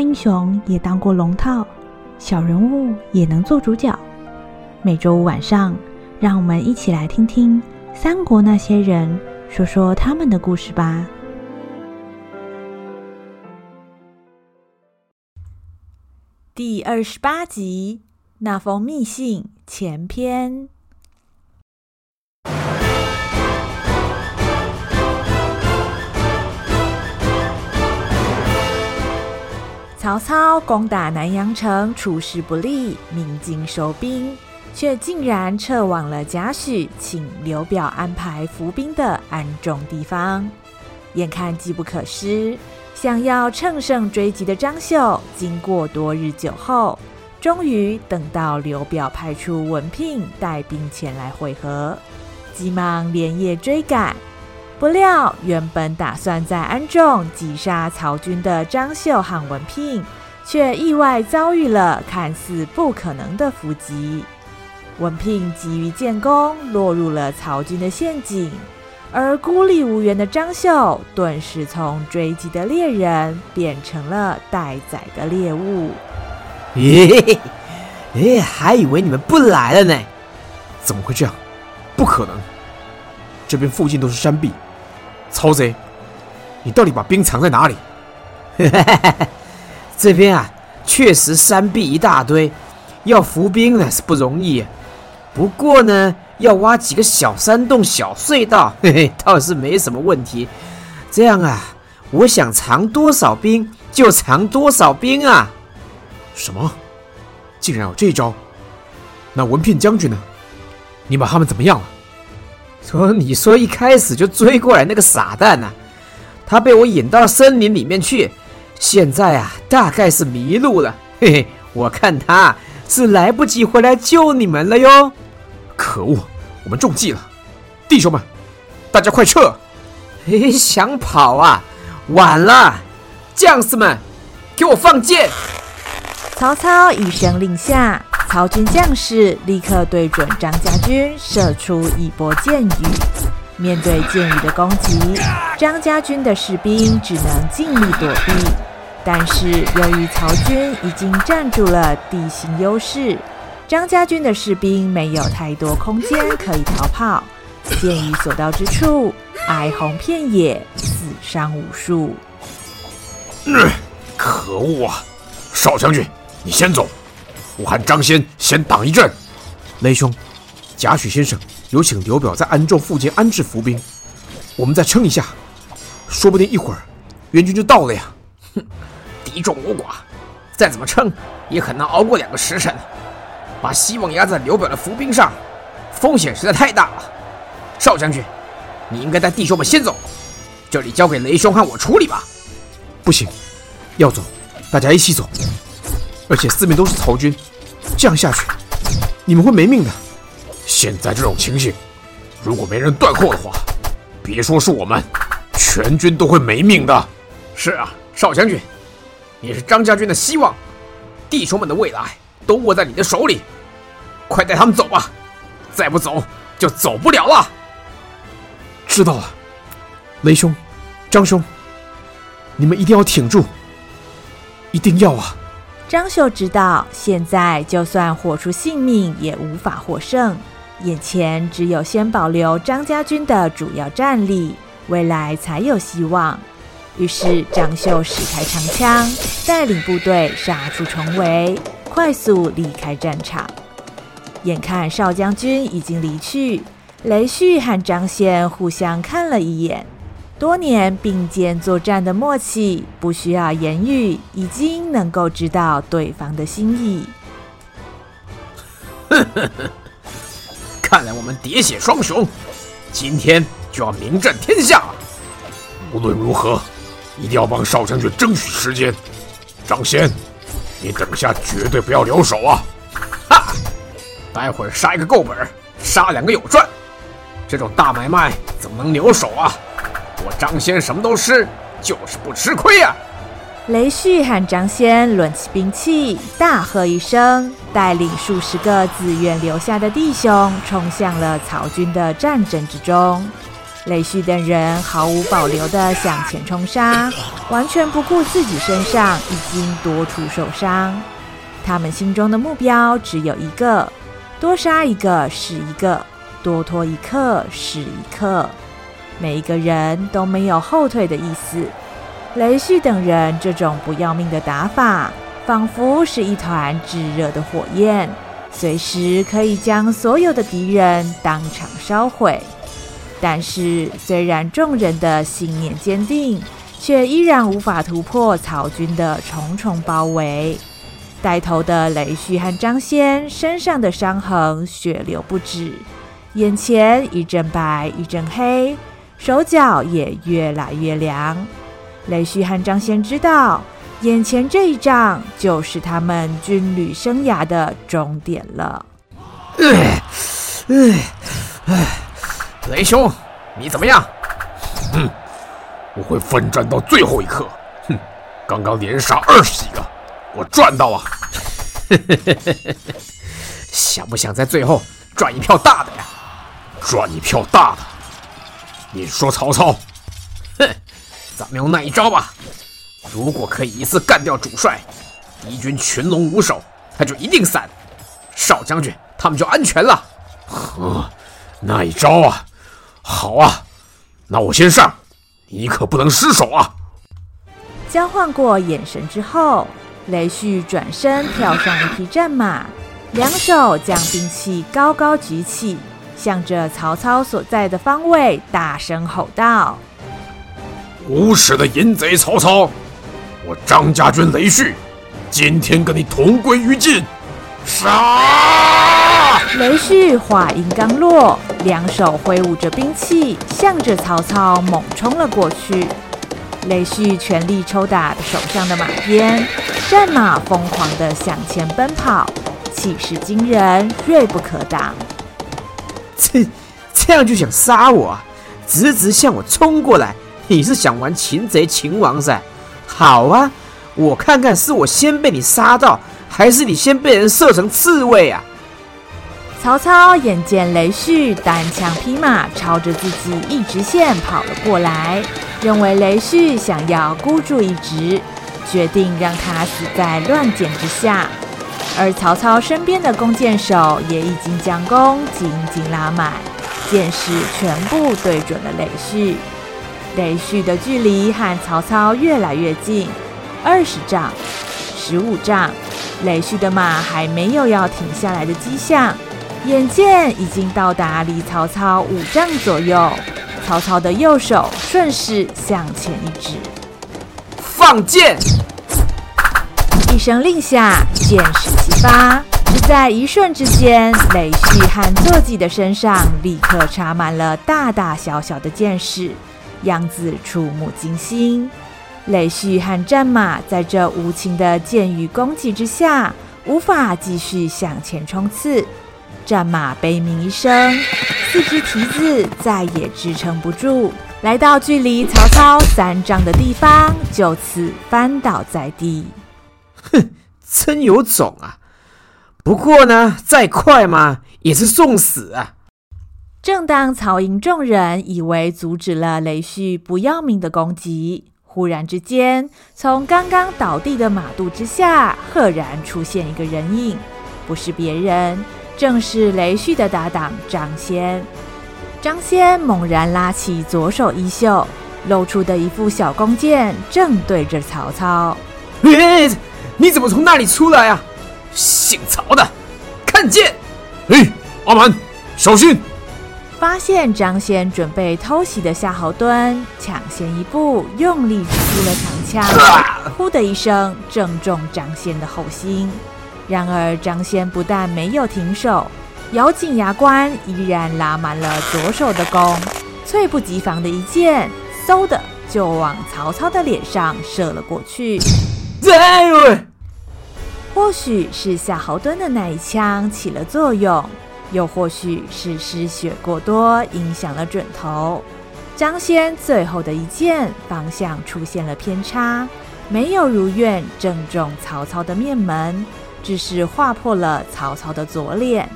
英雄也当过龙套，小人物也能做主角。每周五晚上，让我们一起来听听三国那些人说说他们的故事吧。第二十八集：那封密信前篇。曹操攻打南阳城，出师不利，鸣金收兵，却竟然撤往了贾诩请刘表安排伏兵的安众地方。眼看机不可失，想要乘胜追击的张绣，经过多日久后，终于等到刘表派出文聘带兵前来会合，急忙连夜追赶。不料，原本打算在安众击杀曹军的张绣和文聘，却意外遭遇了看似不可能的伏击。文聘急于建功，落入了曹军的陷阱，而孤立无援的张绣，顿时从追击的猎人变成了待宰的猎物。咦，哎，还以为你们不来了呢？怎么会这样？不可能！这边附近都是山壁。曹贼，你到底把兵藏在哪里？这边啊，确实山壁一大堆，要伏兵呢是不容易。不过呢，要挖几个小山洞、小隧道，嘿嘿，倒是没什么问题。这样啊，我想藏多少兵就藏多少兵啊。什么？竟然有这一招？那文聘将军呢？你把他们怎么样了？说，你说一开始就追过来那个傻蛋呐，他被我引到森林里面去，现在啊，大概是迷路了。嘿嘿，我看他是来不及回来救你们了哟。可恶，我们中计了，弟兄们，大家快撤！嘿嘿，想跑啊？晚了，将士们，给我放箭！曹操一声令下。曹军将士立刻对准张家军射出一波箭雨。面对箭雨的攻击，张家军的士兵只能尽力躲避。但是由于曹军已经占住了地形优势，张家军的士兵没有太多空间可以逃跑。箭雨所到之处，哀鸿遍野，死伤无数。可恶啊！少将军，你先走。我和张先先挡一阵，雷兄，贾诩先生有请刘表在安众附近安置伏兵，我们再撑一下，说不定一会儿援军就到了呀。哼，敌众我寡，再怎么撑也很难熬过两个时辰。把希望压在刘表的伏兵上，风险实在太大了。少将军，你应该带弟兄们先走，这里交给雷兄和我处理吧。不行，要走，大家一起走，而且四面都是曹军。这样下去，你们会没命的。现在这种情形，如果没人断后的话，别说是我们，全军都会没命的。是啊，少将军，你是张家军的希望，弟兄们的未来都握在你的手里，快带他们走吧，再不走就走不了了。知道了，雷兄、张兄，你们一定要挺住，一定要啊！张绣知道，现在就算豁出性命也无法获胜，眼前只有先保留张家军的主要战力，未来才有希望。于是张绣使开长枪，带领部队杀出重围，快速离开战场。眼看少将军已经离去，雷旭和张宪互相看了一眼。多年并肩作战的默契，不需要言语，已经能够知道对方的心意。呵呵呵，看来我们喋血双雄，今天就要名震天下了。无论如何，一定要帮少将军争取时间。张先，你等下绝对不要留手啊！哈，待会儿杀一个够本，杀两个有赚。这种大买卖怎么能留手啊？我张先什么都吃，就是不吃亏呀、雷旭和张先抡起兵器，大喝一声，带领数十个自愿留下的弟兄，冲向了曹军的战阵之中。雷旭等人毫无保留地向前冲杀，完全不顾自己身上已经多处受伤。他们心中的目标只有一个：多杀一个是一个，多拖一刻是一刻。每一个人都没有后退的意思。雷旭等人这种不要命的打法，仿佛是一团炙热的火焰，随时可以将所有的敌人当场烧毁。但是，虽然众人的信念坚定，却依然无法突破曹军的重重包围。带头的雷旭和张先身上的伤痕血流不止，眼前一阵白一阵黑，手脚也越来越凉。雷旭和张先知道，眼前这一仗就是他们军旅生涯的终点了。唉，唉，唉。雷兄，你怎么样？哼，我会奋战到最后一刻。哼，刚刚连杀二十几个，我赚到啊！想不想在最后赚一票大的呀？赚一票大的？你说曹操？哼，咱们用那一招吧。如果可以一次干掉主帅，敌军群龙无首，他就一定散。少将军，他们就安全了。呵，那一招啊！好啊，那我先上，你可不能失手啊！交换过眼神之后，雷旭转身跳上一匹战马，两手将兵器高高举起，向着曹操所在的方位大声吼道：“无耻的淫贼曹操，我张家军雷旭，今天跟你同归于尽！”杀！雷旭话音刚落，两手挥舞着兵器，向着曹操猛冲了过去。雷旭全力抽打手上的马鞭，战马疯狂地向前奔跑，气势惊人，锐不可挡。这这样就想杀我啊？直直向我冲过来，你是想玩擒贼擒王噻？好啊，我看看是我先被你杀到。还是你先被人射成刺猬啊！曹操眼见雷旭单枪匹马朝着自己一直线跑了过来，认为雷旭想要孤注一掷，决定让他死在乱箭之下。而曹操身边的弓箭手也已经将弓紧紧拉满，箭矢全部对准了雷旭。雷旭的距离和曹操越来越近，二十丈，十五丈。雷旭的马还没有要停下来的迹象，眼见已经到达离曹操五丈左右，曹操的右手顺势向前一指，放箭！一声令下，箭矢齐发，只在一瞬之间，雷旭和坐骑的身上立刻插满了大大小小的箭矢，样子触目惊心。雷旭和战马在这无情的箭雨攻击之下，无法继续向前冲刺。战马悲鸣一声，四只蹄子再也支撑不住，来到距离曹操三丈的地方，就此翻倒在地。哼，真有种啊！不过呢，再快嘛，也是送死啊！正当曹营众人以为阻止了雷旭不要命的攻击。忽然之间，从刚刚倒地的马肚之下，赫然出现一个人影，不是别人，正是雷旭的搭档张先。张先猛然拉起左手衣袖，露出的一副小弓箭，正对着曹操。哎，你怎么从那里出来啊？姓曹的，看剑！哎，阿满，小心！发现张先准备偷袭的夏侯惇抢先一步，用力掷出了长枪，呼的一声，正中张先的后心。然而张先不但没有停手，咬紧牙关，依然拉满了左手的弓，猝不及防的一箭，嗖的就往曹操的脸上射了过去。或许是夏侯惇的那一枪起了作用。又或许是失血过多，影响了准头。张先最后的一箭方向出现了偏差，没有如愿正中曹操的面门，只是划破了曹操的左脸。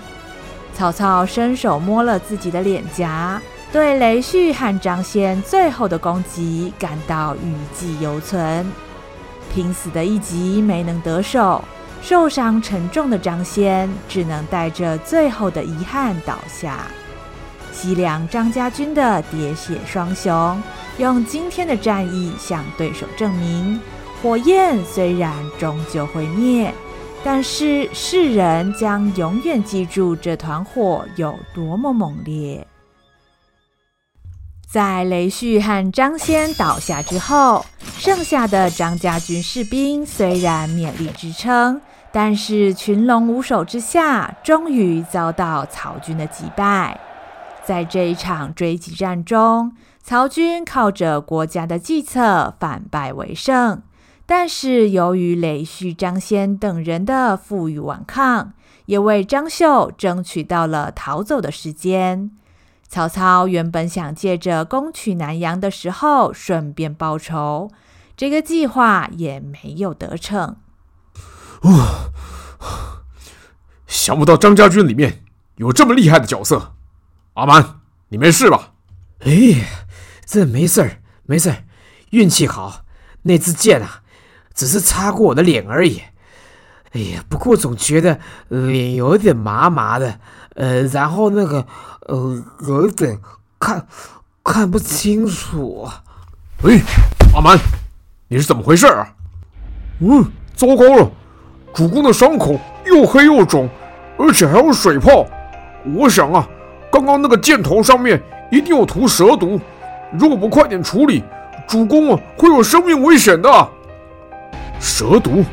曹操伸手摸了自己的脸颊，对雷旭和张先最后的攻击感到余悸犹存。拼死的一击没能得手，受伤沉重的张先只能带着最后的遗憾倒下。西凉张家军的喋血双雄，用今天的战役向对手证明：火焰虽然终究会灭，但是世人将永远记住这团火有多么猛烈。在雷旭和张先倒下之后，剩下的张家军士兵虽然勉力支撑，但是群龙无首之下，终于遭到曹军的击败。在这一场追击战中，曹军靠着国家的计策反败为胜，但是由于雷旭、张先等人的负隅顽抗，也为张绣争取到了逃走的时间。曹操原本想借着攻取南阳的时候顺便报仇，这个计划也没有得逞。哦，想不到张家军里面有这么厉害的角色。阿蛮，你没事吧？哎，这没事儿，没事儿，运气好。那支箭啊，只是擦过我的脸而已。哎呀，不过总觉得脸有点麻麻的，呃，然后那个。呃，有点看看不清楚。哎，阿蛮，你是怎么回事啊？嗯，糟糕了，主公的伤口又黑又肿，而且还有水泡。我想啊，刚刚那个箭头上面一定有涂蛇毒，如果不快点处理，主公啊会有生命危险的。蛇毒？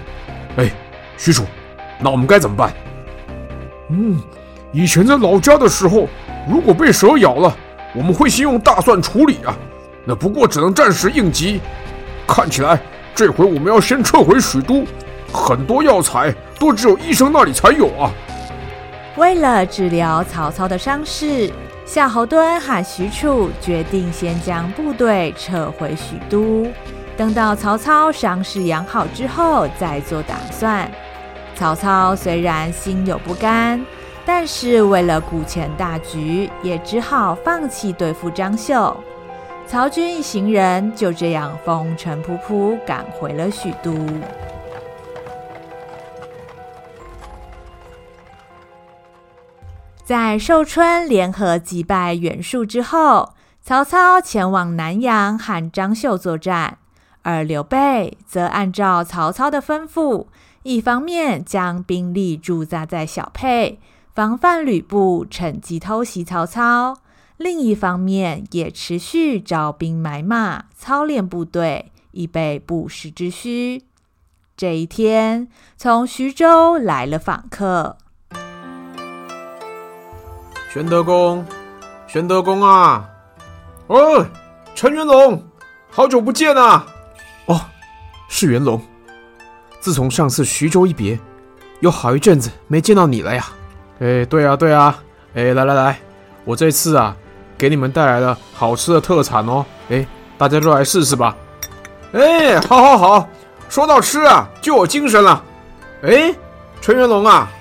哎，许褚，那我们该怎么办？嗯，以前在老家的时候。如果被蛇咬了，我们会先用大蒜处理啊。那不过只能暂时应急。看起来这回我们要先撤回许都，很多药材都只有医生那里才有啊。为了治疗曹操的伤势，夏侯惇喊许褚决定先将部队撤回许都，等到曹操伤势养好之后再做打算。曹操虽然心有不甘。但是为了顾全大局，也只好放弃对付张绣。曹军一行人就这样风尘仆仆赶回了许都。在寿春联合击败袁术之后，曹操前往南阳和张绣作战，而刘备则按照曹操的吩咐，一方面将兵力驻扎在小沛。防范吕布趁机偷袭曹操，另一方面也持续招兵买马、操练部队，以备不时之需。这一天，从徐州来了访客。玄德公，玄德公啊！哦，陈元龙，好久不见啊！哦，是元龙。自从上次徐州一别，有好一阵子没见到你了呀。哎，对啊，对啊，哎，来来来，我这次啊，给你们带来了好吃的特产哦，哎，大家都来试试吧。哎，好，好，好，说到吃啊，就有精神了。哎，陈元龙啊，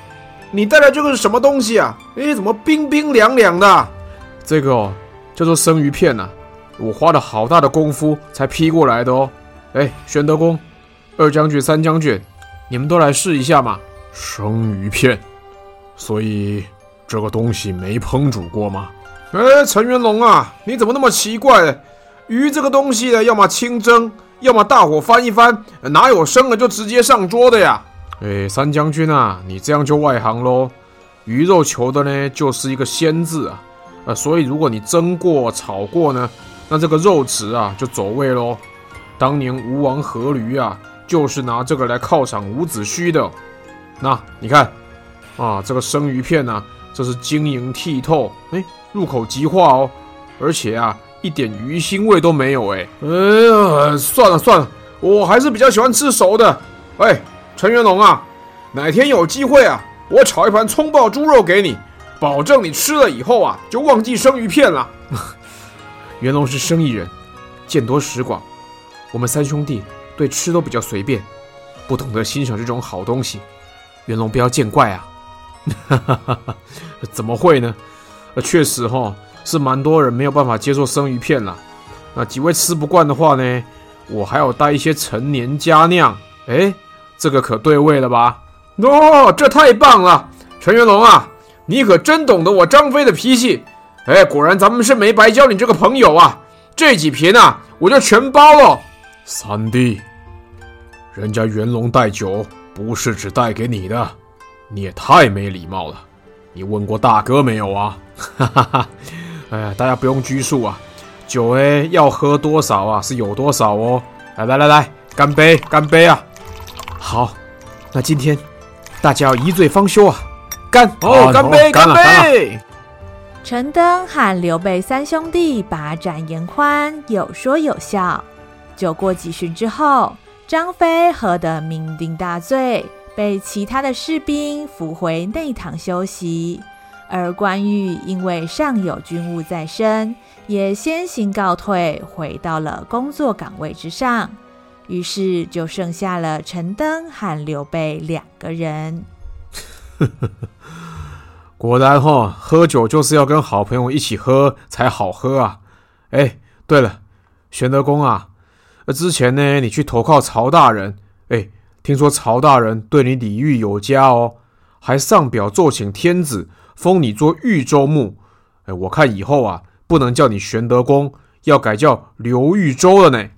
你带来这个是什么东西啊？哎，怎么冰冰凉凉的？这个哦，叫做生鱼片呐，我花了好大的功夫才批过来的哦。哎，玄德公、二将军、三将军，你们都来试一下嘛。生鱼片。所以这个东西没烹煮过吗？哎，陈元龙啊，你怎么那么奇怪？鱼这个东西呢，要么清蒸，要么大火翻一翻，哪有生了就直接上桌的呀？哎，三将军啊，你这样就外行喽。鱼肉求的呢，就是一个鲜字啊，呃，所以如果你蒸过、炒过呢，那这个肉质啊就走味喽。当年吴王阖闾啊，就是拿这个来犒赏伍子胥的。那你看。啊，这个生鱼片呢、啊，这是晶莹剔透，哎，入口即化哦，而且啊，一点鱼腥味都没有，哎，哎呀，算了算了，我还是比较喜欢吃熟的。哎，陈元龙啊，哪天有机会啊，我炒一盘葱爆猪肉给你，保证你吃了以后啊，就忘记生鱼片了。元龙是生意人，见多识广，我们三兄弟对吃都比较随便，不懂得欣赏这种好东西，元龙不要见怪啊。哈哈哈哈怎么会呢？确实哈，是蛮多人没有办法接受生鱼片啦。那几位吃不惯的话呢，我还要带一些陈年佳酿。哎，这个可对味了吧？哦，这太棒了！陈元龙啊，你可真懂得我张飞的脾气。哎，果然咱们是没白交你这个朋友啊！这几瓶啊，我就全包了。三弟，人家元龙带酒不是只带给你的，你也太没礼貌了。你问过大哥没有啊？哈哈哈！哎呀，大家不用拘束啊，酒哎要喝多少啊是有多少哦。来来来来，干杯干杯啊！好，那今天大家要一醉方休啊！干哦，干杯干杯！陈登和刘备三兄弟把盏言欢，有说有笑。酒过几巡之后，张飞喝得酩酊大醉，被其他的士兵扶回内堂休息。而关羽因为尚有军务在身，也先行告退，回到了工作岗位之上。于是就剩下了陈登和刘备两个人。果然哈、哦，喝酒就是要跟好朋友一起喝才好喝啊！哎，对了，玄德公啊，之前呢，你去投靠曹大人，哎，听说曹大人对你礼遇有加哦，还上表奏请天子封你做豫州牧。哎，我看以后啊，不能叫你玄德公，要改叫刘豫州了呢。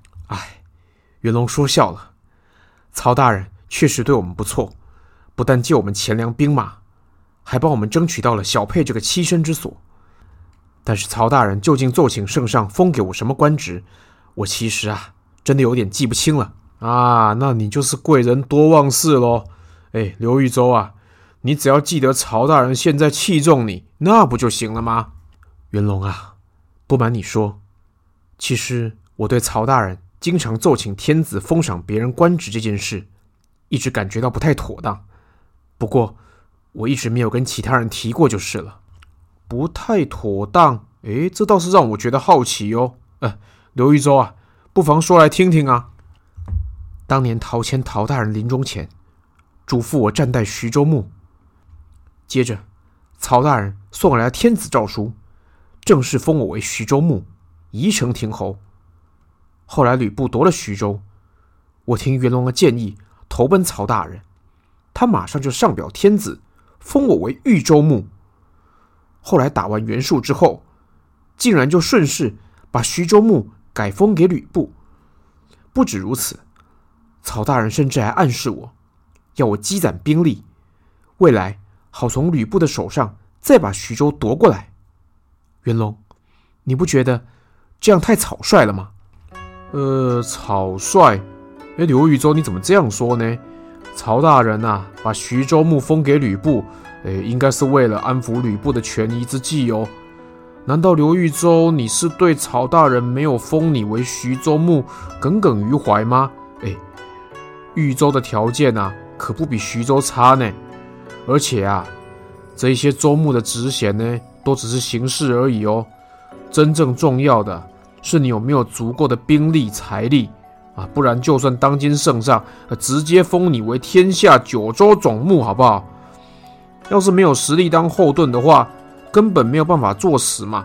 云，龙说笑了，曹大人确实对我们不错，不但借我们钱粮兵马。还帮我们争取到了小沛这个栖身之所，但是曹大人究竟奏请圣上封给我什么官职，我其实啊，真的有点记不清了啊。那你就是贵人多忘事喽。哎，刘豫州啊，你只要记得曹大人现在器重你，那不就行了吗？元龙啊，不瞒你说，其实我对曹大人经常奏请天子封赏别人官职这件事，一直感觉到不太妥当。不过。我一直没有跟其他人提过，就是了。不太妥当，诶，这倒是让我觉得好奇哦。呃，刘豫州啊，不妨说来听听啊。当年陶谦陶大人临终前，嘱咐我暂代徐州牧。接着，曹大人送来了天子诏书，正式封我为徐州牧，宜城亭侯。后来吕布夺了徐州，我听袁龙的建议，投奔曹大人，他马上就上表天子。封我为豫州牧。后来打完袁术之后，竟然就顺势把徐州牧改封给吕布。不止如此，曹大人甚至还暗示我，要我积攒兵力，未来好从吕布的手上再把徐州夺过来。袁龙，你不觉得这样太草率了吗？呃，草率？哎，刘豫州，你怎么这样说呢？曹大人呐、把徐州牧封给吕布，诶，应该是为了安抚吕布的权宜之计哦。难道刘豫州你是对曹大人没有封你为徐州牧耿耿于怀吗？诶，豫州的条件啊，可不比徐州差呢。而且啊，这些州牧的职衔呢，都只是形式而已哦。真正重要的是你有没有足够的兵力财力。啊，不然就算当今圣上直接封你为天下九州总牧，好不好？要是没有实力当后盾的话，根本没有办法坐实嘛。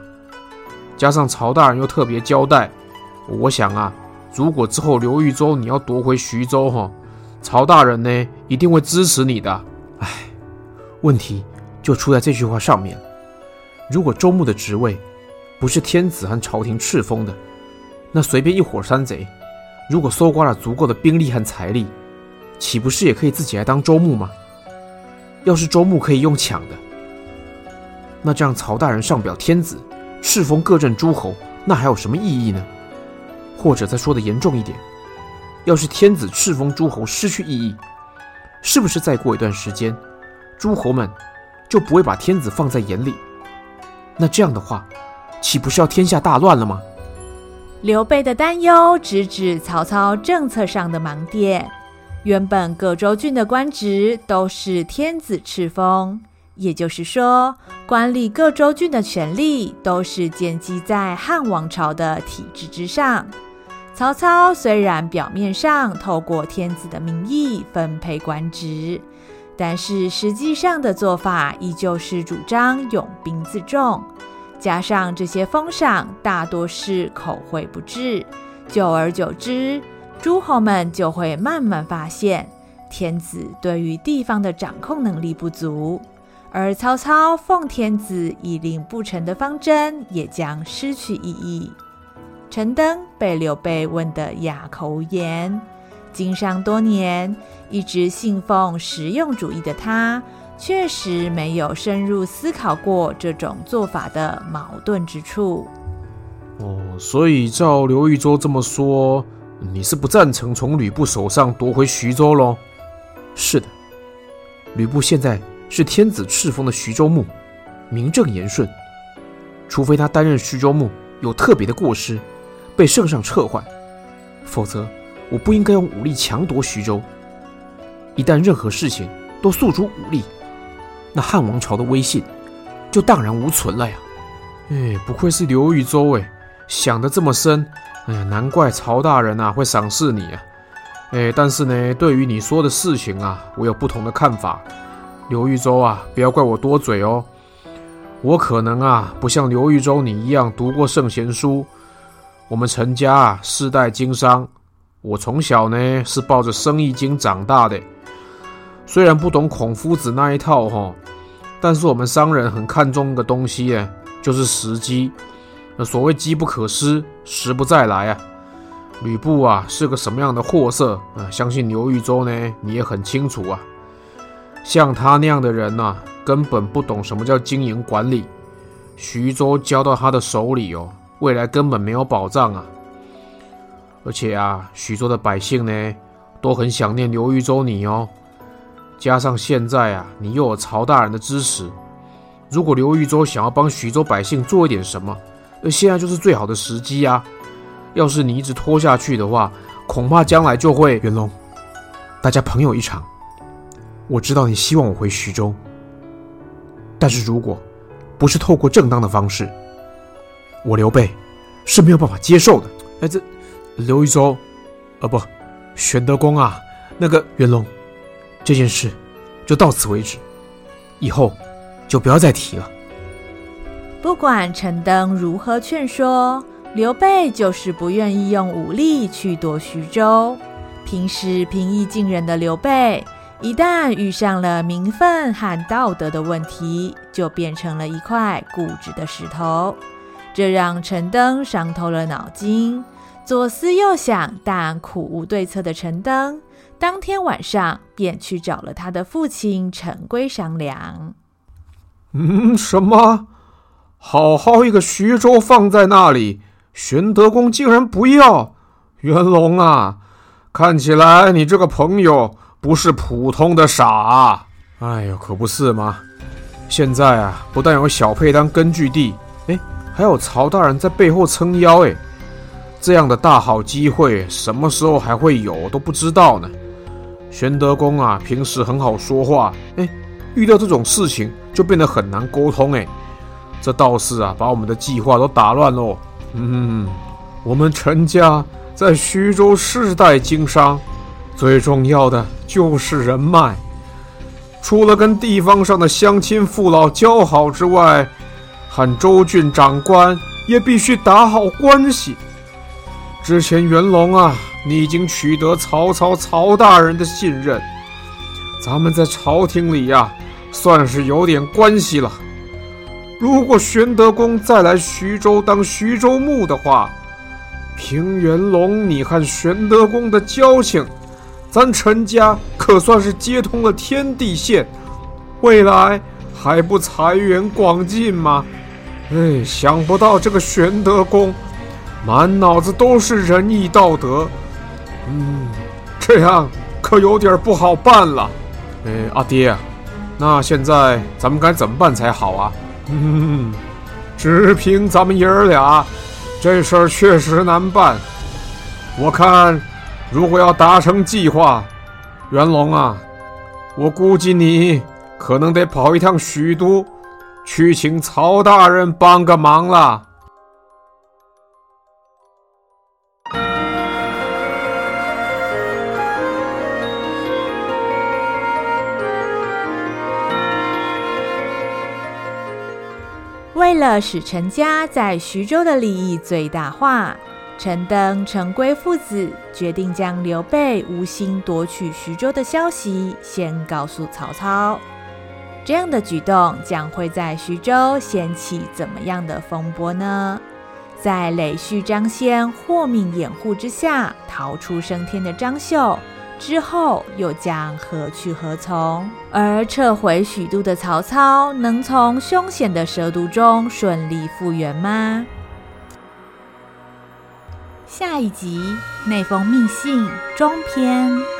加上曹大人又特别交代，我想啊，如果之后刘豫州你要夺回徐州，哈，曹大人呢一定会支持你的。唉，问题就出在这句话上面。如果周牧的职位不是天子和朝廷敕封的，那随便一伙山贼。如果搜刮了足够的兵力和财力，岂不是也可以自己来当州牧吗？要是州牧可以用抢的，那这样曹大人上表天子，敕封各镇诸侯，那还有什么意义呢？或者再说的严重一点，要是天子敕封诸侯失去意义，是不是再过一段时间，诸侯们就不会把天子放在眼里？那这样的话，岂不是要天下大乱了吗？刘备的担忧直指曹操政策上的盲点。原本各州郡的官职都是天子敕封，也就是说，管理各州郡的权力都是建基在汉王朝的体制之上。曹操虽然表面上透过天子的名义分配官职，但是实际上的做法依旧是主张拥兵自重。加上这些封赏大多是口惠不至，久而久之，诸侯们就会慢慢发现天子对于地方的掌控能力不足，而曹操奉天子以令不臣的方针也将失去意义。陈登被刘备问得哑口无言，经商多年，一直信奉实用主义的他，确实没有深入思考过这种做法的矛盾之处。哦，所以照刘豫州这么说，你是不赞成从吕布手上夺回徐州喽？是的，吕布现在是天子敕封的徐州牧，名正言顺，除非他担任徐州牧有特别的过失。被圣上撤换，否则我不应该用武力强夺徐州。一旦任何事情都诉诸武力，那汉王朝的威信就荡然无存了呀！哎，不愧是刘豫州哎，想得这么深。哎呀，难怪曹大人啊会赏识你啊。哎，但是呢，对于你说的事情啊，我有不同的看法。刘豫州啊，不要怪我多嘴哦。我可能啊，不像刘豫州你一样读过圣贤书。我们陈家啊，世代经商。我从小呢是抱着生意经长大的，虽然不懂孔夫子那一套哈，但是我们商人很看重的东西哎，就是时机。那所谓机不可失，时不再来啊。吕布啊是个什么样的货色啊？相信刘豫州呢，你也很清楚啊。像他那样的人呐，根本不懂什么叫经营管理。徐州交到他的手里哦。未来根本没有保障啊！而且啊，徐州的百姓呢，都很想念刘豫州你哦。加上现在啊，你又有曹大人的支持，如果刘豫州想要帮徐州百姓做一点什么，那现在就是最好的时机啊！要是你一直拖下去的话，恐怕将来就会……元龙，大家朋友一场。我知道你希望我回徐州，但是如果不是透过正当的方式，我刘备是没有办法接受的。哎，这刘豫州，呃，不，玄德公啊，那个元龙，这件事就到此为止，以后就不要再提了。不管陈登如何劝说，刘备就是不愿意用武力去夺徐州。平时平易近人的刘备，一旦遇上了名分和道德的问题，就变成了一块固执的石头。这让陈登伤透了脑筋，左思右想，但苦无对策的陈登，当天晚上便去找了他的父亲陈规商量。嗯，什么？好好一个徐州放在那里，玄德公竟然不要？元龙啊，看起来你这个朋友不是普通的傻。哎呦，可不是吗？现在啊，不但有小沛当根据地，哎。还有曹大人在背后撑腰，哎，这样的大好机会，什么时候还会有都不知道呢。玄德公啊，平时很好说话，哎，遇到这种事情就变得很难沟通，哎，这倒是啊，把我们的计划都打乱喽。嗯，我们陈家在徐州世代经商，最重要的就是人脉，除了跟地方上的乡亲父老交好之外。和州郡长官也必须打好关系。之前元龙啊，你已经取得曹操曹大人的信任，咱们在朝廷里呀、算是有点关系了。如果玄德公再来徐州当徐州牧的话，凭元龙你和玄德公的交情，咱陈家可算是接通了天地线，未来还不财源广进吗？哎，想不到这个玄德公，满脑子都是仁义道德，嗯，这样可有点不好办了。哎，阿爹，那现在咱们该怎么办才好啊？嗯，只凭咱们爷儿俩，这事儿确实难办。我看，如果要达成计划，元龙啊，我估计你可能得跑一趟许都。去请曹大人帮个忙了。为了使陈家在徐州的利益最大化，陈登、陈规父子决定将刘备无心夺取徐州的消息先告诉曹操。这样的举动将会在徐州掀起怎么样的风波呢？在累婿张先豁命掩护之下逃出升天的张绣，之后又将何去何从？而撤回许都的曹操，能从凶险的蛇毒中顺利复原吗？下一集内封密信中篇。